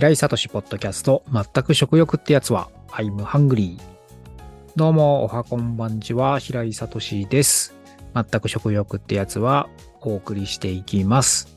平井聡ポッドキャスト、全く食欲ってやつは、I'm hungry。どうも、おはこんばんちは、平井聡です。全く食欲ってやつは、お送りしていきます。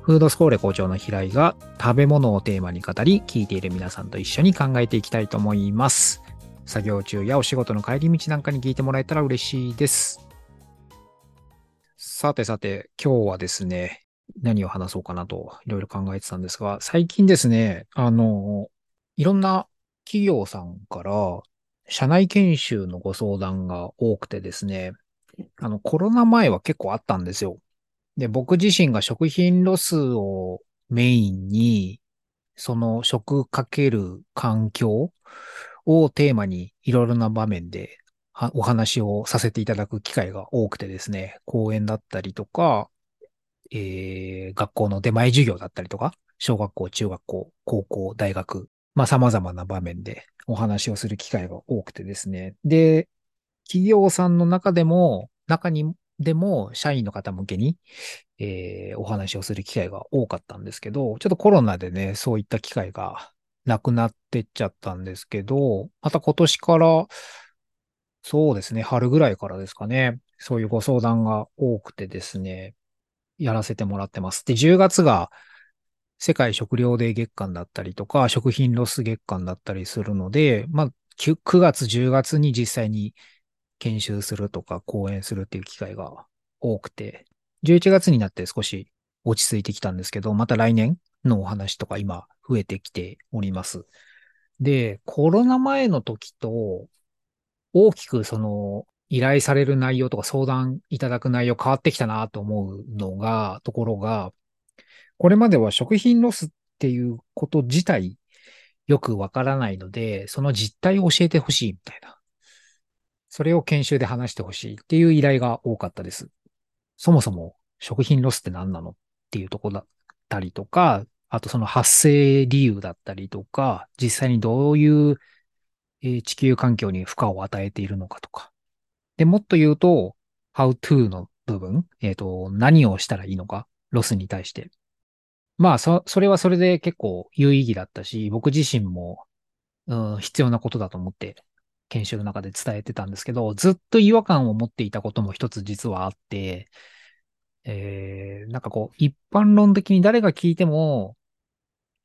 フードスコーレ校長の平井が食べ物をテーマに語り、聞いている皆さんと一緒に考えていきたいと思います。作業中やお仕事の帰り道なんかに聞いてもらえたら嬉しいです。さてさて、今日はですね、何を話そうかなといろいろ考えてたんですが、最近ですね、あの、いろんな企業さんから社内研修のご相談が多くてですね、あの、コロナ前は結構あったんですよ。で、僕自身が食品ロスをメインに、その食かける環境をテーマにいろいろな場面でお話をさせていただく機会が多くてですね、講演だったりとか、えー、学校の出前授業だったりとか、小学校、中学校、高校、大学、まあ様々な場面でお話をする機会が多くてですね。で、企業さんの中でも、中にでも社員の方向けに、えー、お話をする機会が多かったんですけど、ちょっとコロナでね、そういった機会がなくなってっちゃったんですけど、また今年から、そうですね、春ぐらいからですかね、そういうご相談が多くてですね、やらせてもらってます。で、10月が世界食糧デー月間だったりとか、食品ロス月間だったりするので、まあ、9, 9月、10月に実際に研修するとか講演するっていう機会が多くて、11月になって少し落ち着いてきたんですけど、また来年のお話とか今増えてきております。で、コロナ前の時と大きくその依頼される内容とか相談いただく内容変わってきたなと思うのが、ところが、これまでは食品ロスっていうこと自体よくわからないので、その実態を教えてほしいみたいな。それを研修で話してほしいっていう依頼が多かったです。そもそも食品ロスって何なのっていうとこだったりとか、あとその発生理由だったりとか、実際にどういう地球環境に負荷を与えているのかとか、で、もっと言うと、how to の部分、えっ、ー、と、何をしたらいいのか、ロスに対して。まあ、そ、それはそれで結構有意義だったし、僕自身も、うん、必要なことだと思って研修の中で伝えてたんですけど、ずっと違和感を持っていたことも一つ実はあって、えー、なんかこう、一般論的に誰が聞いても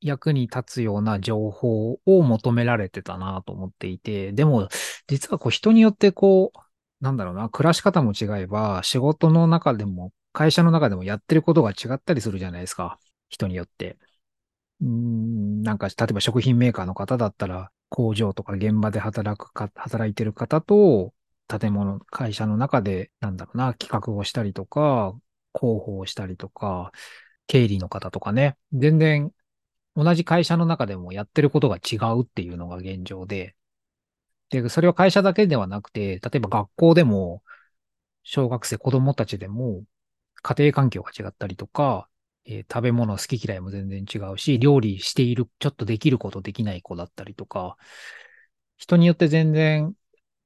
役に立つような情報を求められてたなと思っていて、でも、実はこう人によってこう、なんだろうな、暮らし方も違えば、仕事の中でも、会社の中でもやってることが違ったりするじゃないですか。人によって。うん、なんか、例えば食品メーカーの方だったら、工場とか現場で働くか、働いてる方と、建物、会社の中で、なんだろうな、企画をしたりとか、広報をしたりとか、経理の方とかね、全然同じ会社の中でもやってることが違うっていうのが現状で、で、それは会社だけではなくて、例えば学校でも、小学生、子供たちでも、家庭環境が違ったりとか、えー、食べ物好き嫌いも全然違うし、料理している、ちょっとできることできない子だったりとか、人によって全然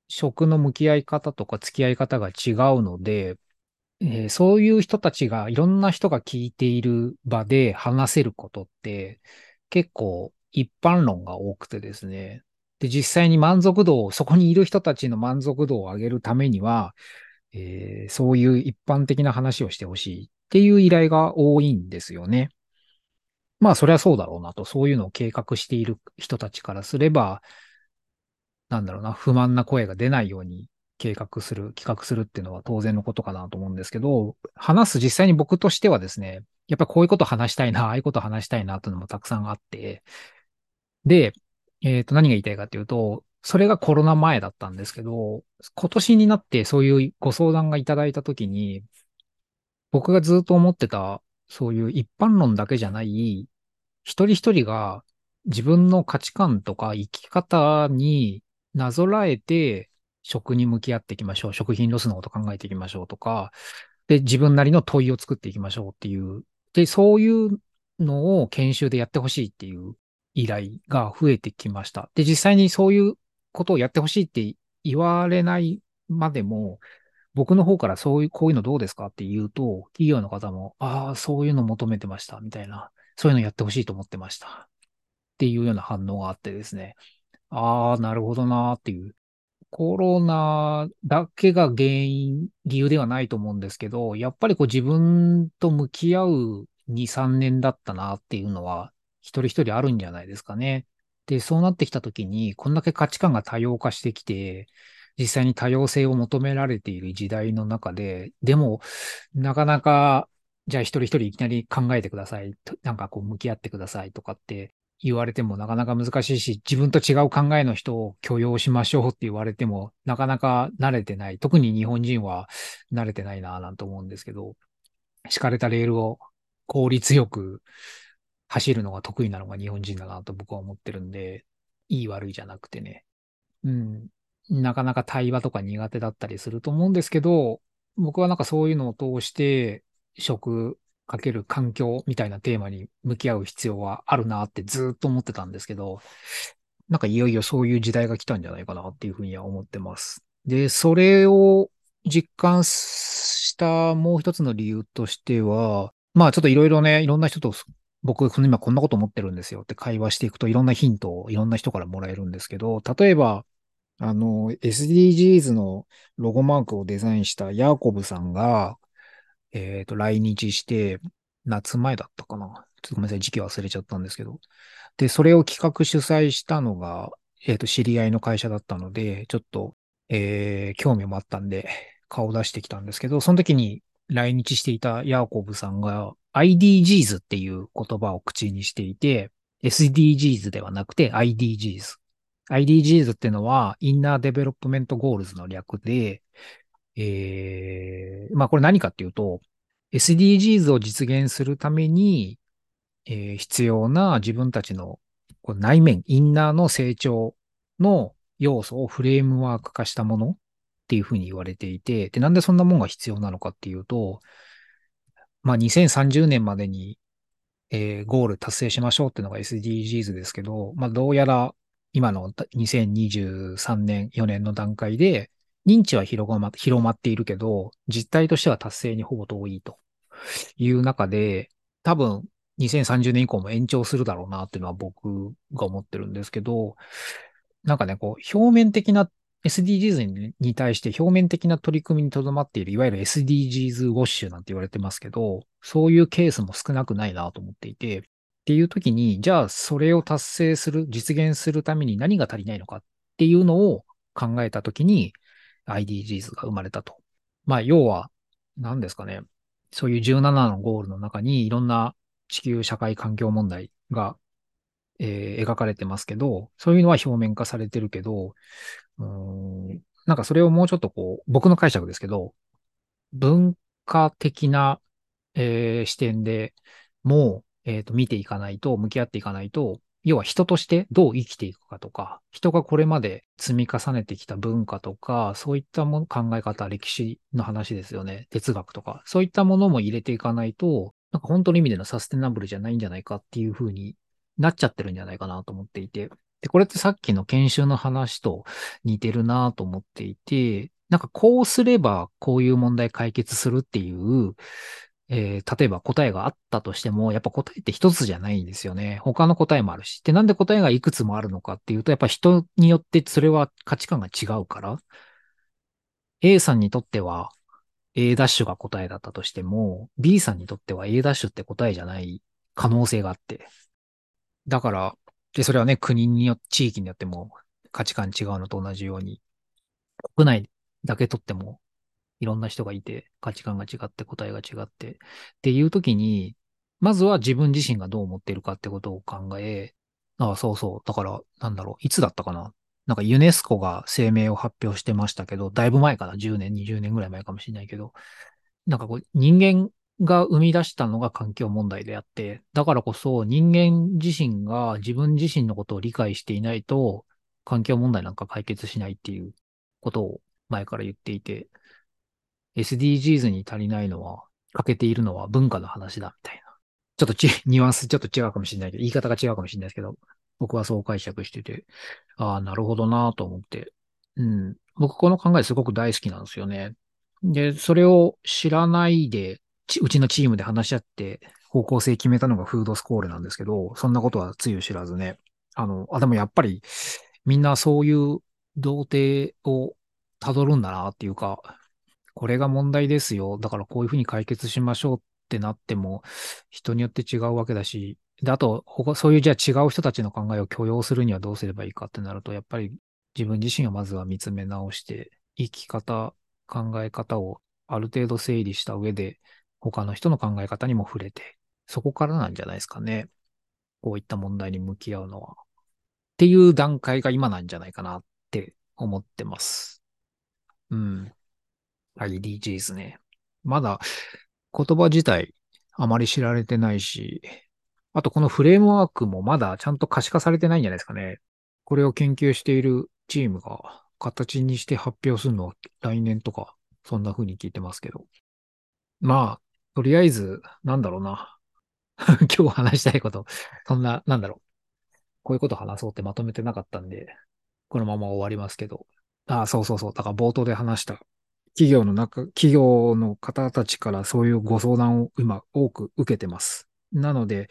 食の向き合い方とか付き合い方が違うので、えー、そういう人たちが、いろんな人が聞いている場で話せることって、結構一般論が多くてですね、で、実際に満足度を、そこにいる人たちの満足度を上げるためには、えー、そういう一般的な話をしてほしいっていう依頼が多いんですよね。まあ、それはそうだろうなと、そういうのを計画している人たちからすれば、なんだろうな、不満な声が出ないように計画する、企画するっていうのは当然のことかなと思うんですけど、話す実際に僕としてはですね、やっぱこういうこと話したいな、ああいうこと話したいなっていうのもたくさんあって、で、えっ、ー、と、何が言いたいかっていうと、それがコロナ前だったんですけど、今年になってそういうご相談がいただいたときに、僕がずっと思ってた、そういう一般論だけじゃない、一人一人が自分の価値観とか生き方になぞらえて食に向き合っていきましょう。食品ロスのこと考えていきましょうとか、で、自分なりの問いを作っていきましょうっていう。で、そういうのを研修でやってほしいっていう依頼が増えてきました。で、実際にそういうことをやってほしいって言われないまでも、僕の方からそういう、こういうのどうですかって言うと、企業の方も、ああ、そういうの求めてました、みたいな。そういうのやってほしいと思ってました。っていうような反応があってですね。ああ、なるほどなーっていう。コロナだけが原因、理由ではないと思うんですけど、やっぱりこう自分と向き合う2、3年だったなっていうのは、一人一人あるんじゃないですかね。で、そうなってきたときに、こんだけ価値観が多様化してきて、実際に多様性を求められている時代の中で、でも、なかなか、じゃあ一人一人いきなり考えてください。なんかこう向き合ってくださいとかって言われてもなかなか難しいし、自分と違う考えの人を許容しましょうって言われてもなかなか慣れてない。特に日本人は慣れてないなぁなんて思うんですけど、敷かれたレールを効率よく走るのが得意なのが日本人だなと僕は思ってるんで、いい悪いじゃなくてね。うん。なかなか対話とか苦手だったりすると思うんですけど、僕はなんかそういうのを通して、食かける環境みたいなテーマに向き合う必要はあるなってずっと思ってたんですけど、なんかいよいよそういう時代が来たんじゃないかなっていうふうには思ってます。で、それを実感したもう一つの理由としては、まあちょっといろいろね、いろんな人と僕、今こんなこと思ってるんですよって会話していくといろんなヒントをいろんな人からもらえるんですけど、例えば、あの、SDGs のロゴマークをデザインしたヤーコブさんが、えっ、ー、と、来日して、夏前だったかな。ちょっとごめんなさい、時期忘れちゃったんですけど。で、それを企画主催したのが、えっ、ー、と、知り合いの会社だったので、ちょっと、えー、興味もあったんで、顔出してきたんですけど、その時に来日していたヤーコブさんが IDGs っていう言葉を口にしていて、SDGs ではなくて IDGs。IDGs っていうのは、 Inner Development Goals の略で、えー、まあこれ何かっていうと、SDGs を実現するために、えー、必要な自分たちの内面、インナーの成長の要素をフレームワーク化したものっていうふうに言われていて、で、なんでそんなもんが必要なのかっていうと、まあ2030年までに、えー、ゴール達成しましょうっていうのが SDGs ですけど、まあどうやら今の2023年、4年の段階で、認知は広ま広まっているけど、実態としては達成にほぼ遠いという中で、多分2030年以降も延長するだろうなっていうのは僕が思ってるんですけど、なんかね、こう、表面的な SDGs に対して表面的な取り組みにとどまっている、いわゆる SDGs ウォッシュなんて言われてますけど、そういうケースも少なくないなと思っていて、っていう時に、じゃあそれを達成する、実現するために何が足りないのかっていうのを考えた時に、IDGs が生まれたと。まあ、要は、何ですかね。そういう17のゴールの中にいろんな地球社会環境問題が、えー、描かれてますけど、そういうのは表面化されてるけど、うんなんかそれをもうちょっとこう、僕の解釈ですけど、文化的な、えー、視点でもう、えっ、ー、と、見ていかないと、向き合っていかないと、要は人としてどう生きていくかとか、人がこれまで積み重ねてきた文化とか、そういったもの考え方、歴史の話ですよね。哲学とか、そういったものも入れていかないと、なんか本当の意味でのサステナブルじゃないんじゃないかっていう風になっちゃってるんじゃないかなと思っていて。で、これってさっきの研修の話と似てるなと思っていて、なんかこうすればこういう問題解決するっていう、えー、例えば答えがあったとしても、やっぱ答えって一つじゃないんですよね。他の答えもあるし。で、なんで答えがいくつもあるのかっていうと、やっぱ人によってそれは価値観が違うから、A さんにとっては A ダッシュが答えだったとしても、B さんにとっては A ダッシュって答えじゃない可能性があって。だから、で、それはね、国によって、地域によっても価値観違うのと同じように、国内だけとってもいろんな人がいて、価値観が違って、答えが違って、っていう時に、まずは自分自身がどう思ってるかってことを考え、ああ、そうそう。だから、なんだろう。いつだったかな？なんかユネスコが声明を発表してましたけど、だいぶ前かな？10年、20年ぐらい前かもしれないけど、なんかこう、人間が生み出したのが環境問題であって、だからこそ人間自身が自分自身のことを理解していないと、環境問題なんか解決しないっていうことを前から言っていて、SDGs に足りないのは、欠けているのは文化の話だ、みたいな。ちょっとち、ニュアンスちょっと違うかもしれないけど、言い方が違うかもしれないですけど、僕はそう解釈してて、ああ、なるほどなと思って。うん。僕この考えすごく大好きなんですよね。で、それを知らないで、うちのチームで話し合って方向性決めたのがフードスコールなんですけど、そんなことはつゆ知らずね。あの、あ、でもやっぱり、みんなそういう童貞を辿るんだなっていうか、これが問題ですよ。だからこういうふうに解決しましょうってなっても、人によって違うわけだし、で、あと、そういうじゃあ違う人たちの考えを許容するにはどうすればいいかってなると、やっぱり自分自身をまずは見つめ直して、生き方、考え方をある程度整理した上で、他の人の考え方にも触れて、そこからなんじゃないですかね。こういった問題に向き合うのは。っていう段階が今なんじゃないかなって思ってます。うん。IDGs ね。まだ言葉自体あまり知られてないし、あとこのフレームワークもまだちゃんと可視化されてないんじゃないですかね。これを研究しているチームが形にして発表するのは来年とか、そんな風に聞いてますけど。まあ、とりあえず、なんだろうな。今日話したいこと、そんな、なんだろう。こういうこと話そうってまとめてなかったんで、このまま終わりますけど。ああ、そうそうそう。だから冒頭で話した企業の中、企業の方たちからそういうご相談を今多く受けてます。なので、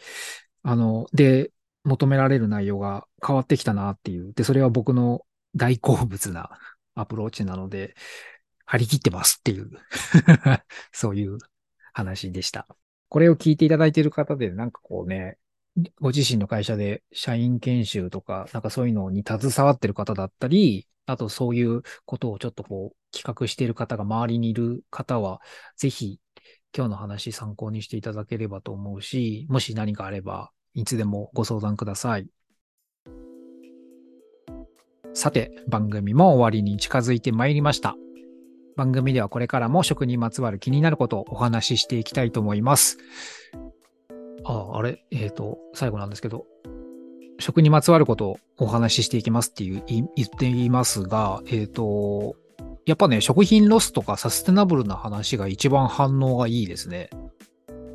あの、で、求められる内容が変わってきたなっていう。で、それは僕の大好物なアプローチなので、張り切ってますっていう そういう話でした。これを聞いていただいている方で、なんかこうね、ご自身の会社で社員研修とか、なんかそういうのに携わってる方だったり、あとそういうことをちょっとこう企画している方が周りにいる方は、ぜひ今日の話参考にしていただければと思うし、もし何かあれば、いつでもご相談ください。さて、番組も終わりに近づいてまいりました。番組ではこれからも食にまつわる気になることをお話ししていきたいと思います。あ、あれ？えっ、ー、と、最後なんですけど、食にまつわることをお話ししていきますっていう言っていますが、えっ、ー、と、やっぱね、食品ロスとかサステナブルな話が一番反応がいいですね。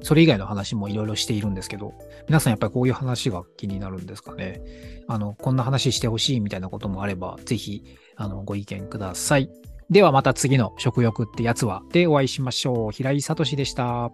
それ以外の話もいろいろしているんですけど、皆さんやっぱりこういう話が気になるんですかね。あの、こんな話してほしいみたいなこともあれば、ぜひ、あの、ご意見ください。ではまた次の食欲ってやつはでお会いしましょう。平井聡でした。